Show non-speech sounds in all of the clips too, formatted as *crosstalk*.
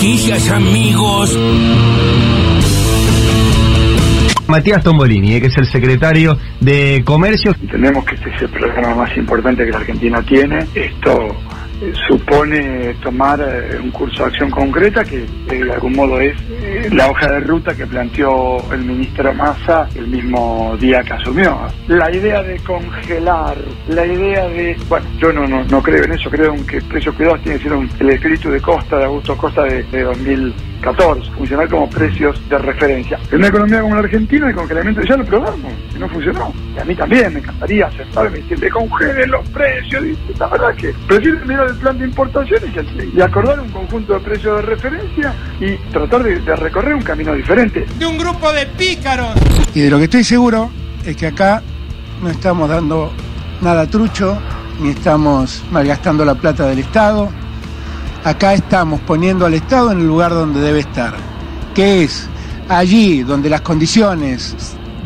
noticias, amigos. Matías Tombolini, eh, que es el secretario de Comercio. Entendemos que este es el programa más importante que la Argentina tiene. Esto supone tomar eh, un curso de acción concreta que eh, de algún modo es eh, la hoja de ruta que planteó el ministro Massa el mismo día que asumió. La idea de congelar, la idea de... Bueno, yo no, no, no creo en eso, creo en que precios cuidados tiene que ser un- el espíritu de Costa, de Augusto Costa de, de 2014, funcionar como precios de referencia. En una economía como la Argentina el congelamiento ya lo probamos y no funcionó. Y a mí también me encantaría aceptarme y decir, congelen los precios. Y la verdad que prefiero mirar el plan de importaciones y, y acordar un conjunto de precios de referencia y tratar de, de recorrer un camino diferente. de un grupo de pícaros. Y de lo que estoy seguro es que acá no estamos dando nada trucho, ni estamos malgastando la plata del Estado. Acá estamos poniendo al Estado en el lugar donde debe estar, que es allí donde las condiciones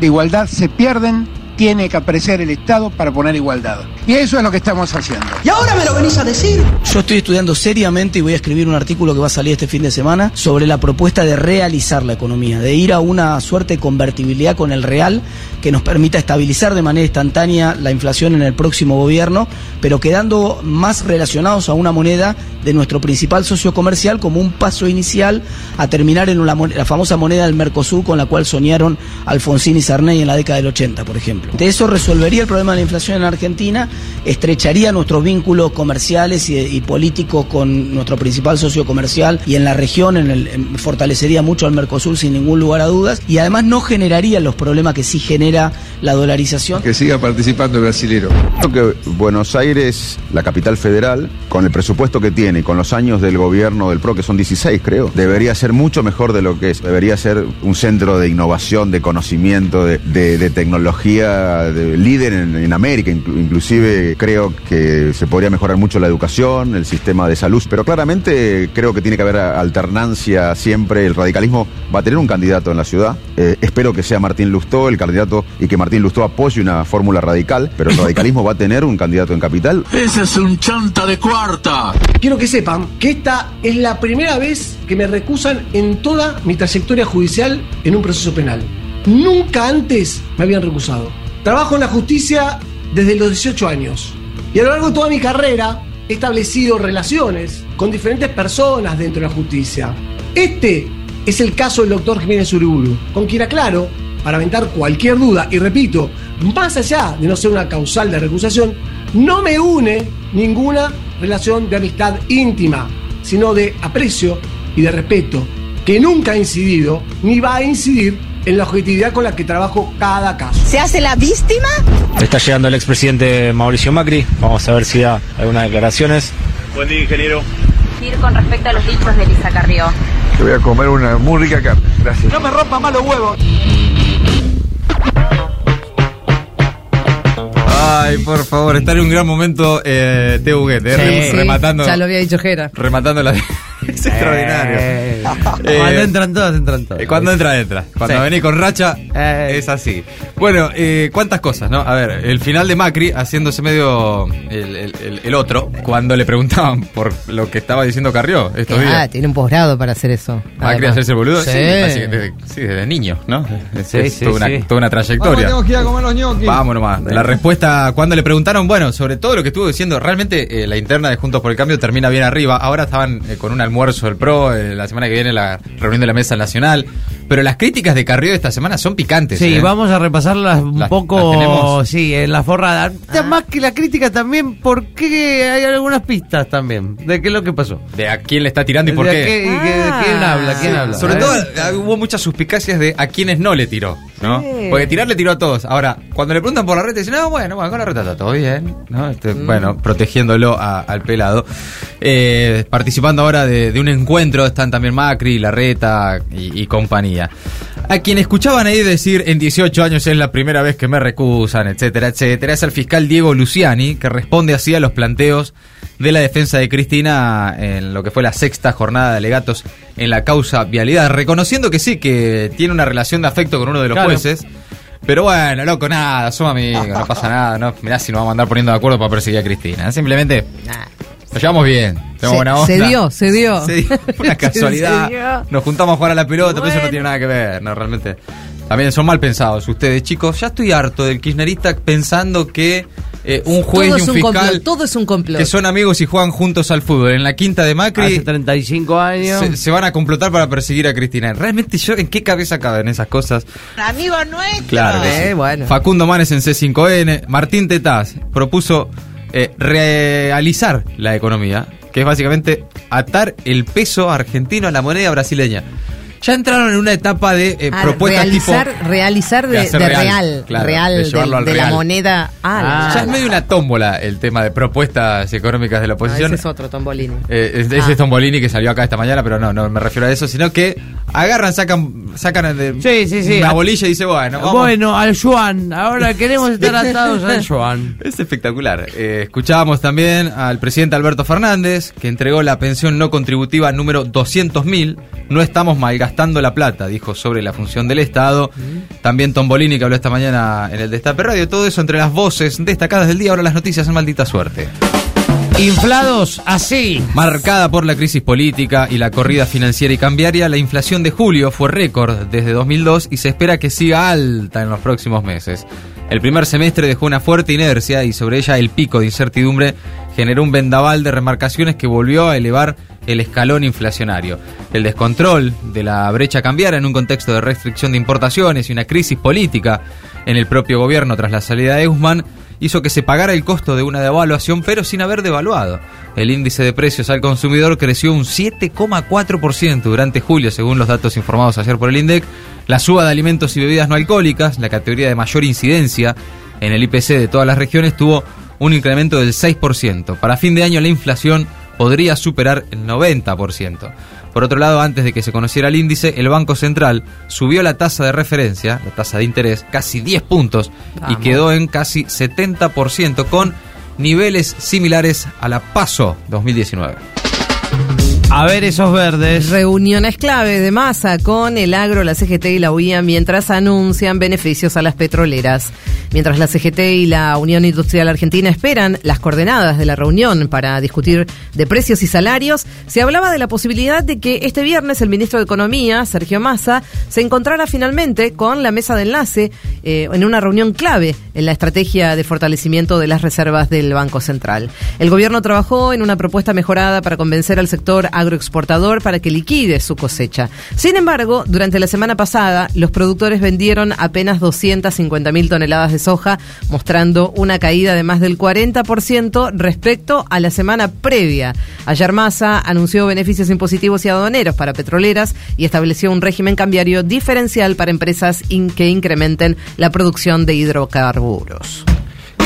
de igualdad se pierden, tiene que aparecer el Estado para poner igualdad. Y eso es lo que estamos haciendo. ¿Y ahora me lo venís a decir? Yo estoy estudiando seriamente y voy a escribir un artículo que va a salir este fin de semana sobre la propuesta de realizar la economía, de ir a una suerte de convertibilidad con el real que nos permita estabilizar de manera instantánea la inflación en el próximo gobierno, pero quedando más relacionados a una moneda de nuestro principal socio comercial como un paso inicial a terminar en la, la famosa moneda del Mercosur con la cual soñaron Alfonsín y Sarney en la década del 80, por ejemplo. De eso resolvería el problema de la inflación en Argentina, estrecharía nuestros vínculos comerciales y, políticos con nuestro principal socio comercial y en la región en fortalecería mucho al Mercosur sin ningún lugar a dudas y además no generaría los problemas que sí genera la dolarización. Que siga participando el brasilero. Creo que Buenos Aires, la capital federal, con el presupuesto que tiene y con los años del gobierno del PRO, que son 16 creo, debería ser mucho mejor de lo que es. Debería ser un centro de innovación, de conocimiento, de tecnología, de líder en, en América. Inclu- inclusive creo que se podría mejorar mucho la educación, el sistema de salud, pero claramente creo que tiene que haber alternancia siempre. El radicalismo va a tener un candidato en la ciudad. Eh, espero que sea Martín Lustó el candidato y que Martín Lustó apoye una fórmula radical, pero el radicalismo va a tener un candidato en capital. Ese es un chanta de cuarta. Quiero que sepan que esta es la primera vez que me recusan en toda mi trayectoria judicial en un proceso penal. Nunca antes me habían recusado. Trabajo en la justicia desde los 18 años. Y a lo largo de toda mi carrera he establecido relaciones con diferentes personas dentro de la justicia. Este es el caso del doctor Jiménez Uriburu, con quien aclaro, para aventar cualquier duda, y repito, más allá de no ser una causal de recusación, no me une ninguna relación de amistad íntima, sino de aprecio y de respeto, que nunca ha incidido ni va a incidir en la objetividad con la que trabajo cada caso. ¿Se hace la víctima? Está llegando el expresidente Mauricio Macri. Vamos a ver si da algunas declaraciones. Buen día, ingeniero. con respecto a los dichos de Elisa Carrió? Te voy a comer una muy rica carne. Gracias. No me rompa más los huevos. Ay, por favor, está en un gran momento eh, Teo eh, rem- Sí, rematando. Ya lo había dicho Jera. Rematando la. *laughs* es extraordinario. Eh. Eh, Cuando entran todos, entran todos. eh, Cuando entra, entra. Cuando Sí. venís con racha, Eh. es así. Bueno, eh, cuántas cosas, ¿no? A ver, el final de Macri haciéndose medio el, el- el- el otro, cuando le preguntaban por lo que estaba diciendo Carrió estos Ah, días. tiene un posgrado para hacer eso. Macri hacerse el boludo, sí, Sí. así que desde, sí, desde niño, ¿no? Es, Sí, es sí, toda, una, toda una trayectoria. que ir a comer los ñoquis. Vamos nomás. La respuesta, cuando le preguntaron, bueno, sobre todo lo que estuvo diciendo, realmente eh, la interna de Juntos por el Cambio termina bien arriba. Ahora estaban eh, con un almuerzo del PRO, eh, la semana que viene la reunión de la Mesa Nacional. Pero las críticas de Carrió de esta semana son picantes. Sí, ¿eh? vamos a repasarlas un Las- poco, las sí, en la forrada. Más que la crítica también, porque hay algunas pistas también de qué es lo que pasó. De a quién le está tirando y por De qué. qué- y que- de quién habla, quién Sí, habla. Sobre todo hubo muchas suspicacias de a quienes no le tiró, ¿no? Sí. Porque tirar le tiró a todos. Ahora, cuando le preguntan por la red, dicen, no, bueno, bueno, con la red está todo bien, ¿no? Este, Mm. Bueno, protegiéndolo a- al pelado. Eh, participando ahora de, de un encuentro están también Macri, Larreta y, y compañía. A quien escuchaban ahí decir en 18 años es la primera vez que me recusan, etcétera, etcétera, es el fiscal Diego Luciani, que responde así a los planteos de la defensa de Cristina en lo que fue la sexta jornada de alegatos en la causa vialidad, reconociendo que sí, que tiene una relación de afecto con uno de los Claro. jueces. Pero bueno, loco, nada, somos amigos, no pasa nada, no, mirá si nos vamos a andar poniendo de acuerdo para perseguir a Cristina. Simplemente Nos llevamos bien, tenemos Se- buena onda. se dio, se dio. Se dio, Una *laughs* Se casualidad. dio. Nos juntamos a jugar a la pelota, pero eso no tiene nada que ver, no, realmente. También son mal pensados ustedes, chicos. Ya estoy harto del kirchnerista pensando que eh, un juez todo y es un un fiscal complot, todo es un complot. que son amigos y juegan juntos al fútbol en la quinta de Macri Hace 35 años. se, se van a complotar para perseguir a Cristina. Realmente yo, ¿en qué cabeza caben esas cosas? Amigo nuestro. Claro. Eh, sí. bueno. Facundo Manes en C5N. Martín Tetaz propuso eh, realizar la economía, que es básicamente atar el peso argentino a la moneda brasileña. Ya entraron en una etapa de eh, Ah, propuestas realizar, tipo. realizar de, de hacer de real, real, claro, real, de la moneda. Ah, ya es medio una tómbola el tema de propuestas económicas de la Ah, oposición. ese es otro Tombolini. Eh, es- ese Ah. es Tombolini que salió acá esta mañana, pero no, no me refiero a eso, sino que agarran, sacan, sacan de Sí, sí, sí. una bolilla y dice, bueno, vamos. Bueno, al Yuan. Ahora queremos estar *laughs* atados al Yuan. Es espectacular. Eh, escuchábamos también al presidente Alberto Fernández, que entregó la pensión no contributiva número 200.000. No estamos malgastando la plata, dijo sobre la función del Estado. También Tombolini, que habló esta mañana en el Destape Radio. Todo eso entre las voces destacadas del día. Ahora las noticias en maldita suerte. Inflados así. Marcada por la crisis política y la corrida financiera y cambiaria, la inflación de julio fue récord desde 2002 y se espera que siga alta en los próximos meses. El primer semestre dejó una fuerte inercia y sobre ella el pico de incertidumbre generó un vendaval de remarcaciones que volvió a elevar el escalón inflacionario. El descontrol de la brecha cambiaria en un contexto de restricción de importaciones y una crisis política en el propio gobierno tras la salida de Guzmán hizo que se pagara el costo de una devaluación, pero sin haber devaluado. El índice de precios al consumidor creció un 7,4% durante julio, según los datos informados ayer por el INDEC. La suba de alimentos y bebidas no alcohólicas, la categoría de mayor incidencia en el IPC de todas las regiones, tuvo un incremento del 6%. Para fin de año la inflación podría superar el 90%. Por otro lado, antes de que se conociera el índice, el Banco Central subió la tasa de referencia, la tasa de interés, casi 10 puntos y quedó en casi 70% con niveles similares a la PASO 2019. A ver esos verdes. Reuniones clave de masa con el agro, la CGT y la UIA mientras anuncian beneficios a las petroleras. Mientras la CGT y la Unión Industrial Argentina esperan las coordenadas de la reunión para discutir de precios y salarios, se hablaba de la posibilidad de que este viernes el ministro de Economía, Sergio Massa, se encontrara finalmente con la mesa de enlace eh, en una reunión clave en la estrategia de fortalecimiento de las reservas del Banco Central. El gobierno trabajó en una propuesta mejorada para convencer al sector agroexportador para que liquide su cosecha. Sin embargo, durante la semana pasada, los productores vendieron apenas 250 mil toneladas de soja, mostrando una caída de más del 40% respecto a la semana previa. Ayer Massa anunció beneficios impositivos y aduaneros para petroleras y estableció un régimen cambiario diferencial para empresas que incrementen la producción de hidrocarburos.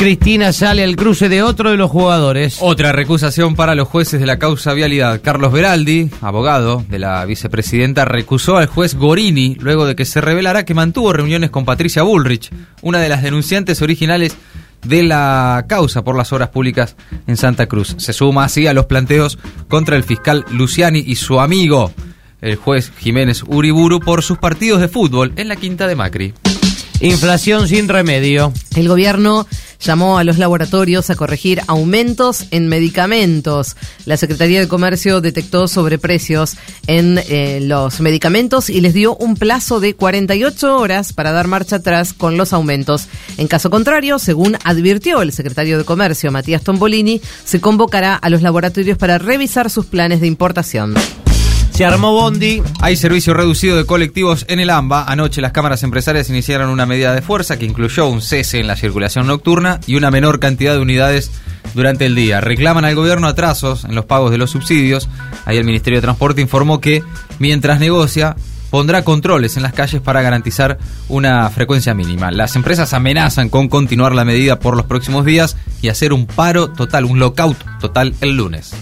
Cristina sale al cruce de otro de los jugadores. Otra recusación para los jueces de la causa vialidad. Carlos Beraldi, abogado de la vicepresidenta, recusó al juez Gorini luego de que se revelara que mantuvo reuniones con Patricia Bullrich, una de las denunciantes originales de la causa por las obras públicas en Santa Cruz. Se suma así a los planteos contra el fiscal Luciani y su amigo, el juez Jiménez Uriburu, por sus partidos de fútbol en la quinta de Macri. Inflación sin remedio. El gobierno llamó a los laboratorios a corregir aumentos en medicamentos. La Secretaría de Comercio detectó sobreprecios en eh, los medicamentos y les dio un plazo de 48 horas para dar marcha atrás con los aumentos. En caso contrario, según advirtió el secretario de Comercio, Matías Tombolini, se convocará a los laboratorios para revisar sus planes de importación. Se armó Bondi. Hay servicio reducido de colectivos en el AMBA. Anoche las cámaras empresarias iniciaron una medida de fuerza que incluyó un cese en la circulación nocturna y una menor cantidad de unidades durante el día. Reclaman al gobierno atrasos en los pagos de los subsidios. Ahí el Ministerio de Transporte informó que mientras negocia pondrá controles en las calles para garantizar una frecuencia mínima. Las empresas amenazan con continuar la medida por los próximos días y hacer un paro total, un lockout total el lunes.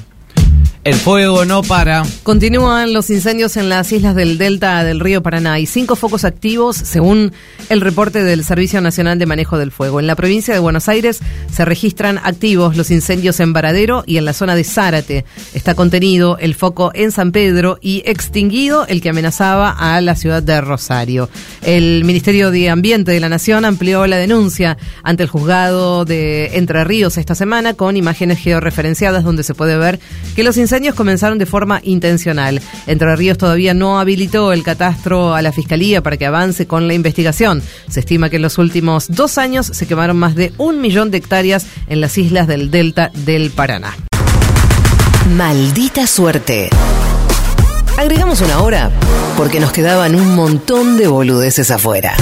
El fuego no para. Continúan los incendios en las islas del delta del río Paraná. Hay cinco focos activos según el reporte del Servicio Nacional de Manejo del Fuego. En la provincia de Buenos Aires se registran activos los incendios en Varadero y en la zona de Zárate. Está contenido el foco en San Pedro y extinguido el que amenazaba a la ciudad de Rosario. El Ministerio de Ambiente de la Nación amplió la denuncia ante el juzgado de Entre Ríos esta semana con imágenes georreferenciadas donde se puede ver que los incendios comenzaron de forma intencional. Entre Ríos todavía no habilitó el catastro a la Fiscalía para que avance con la investigación. Se estima que en los últimos dos años se quemaron más de un millón de hectáreas en las islas del delta del Paraná. Maldita suerte. Agregamos una hora porque nos quedaban un montón de boludeces afuera.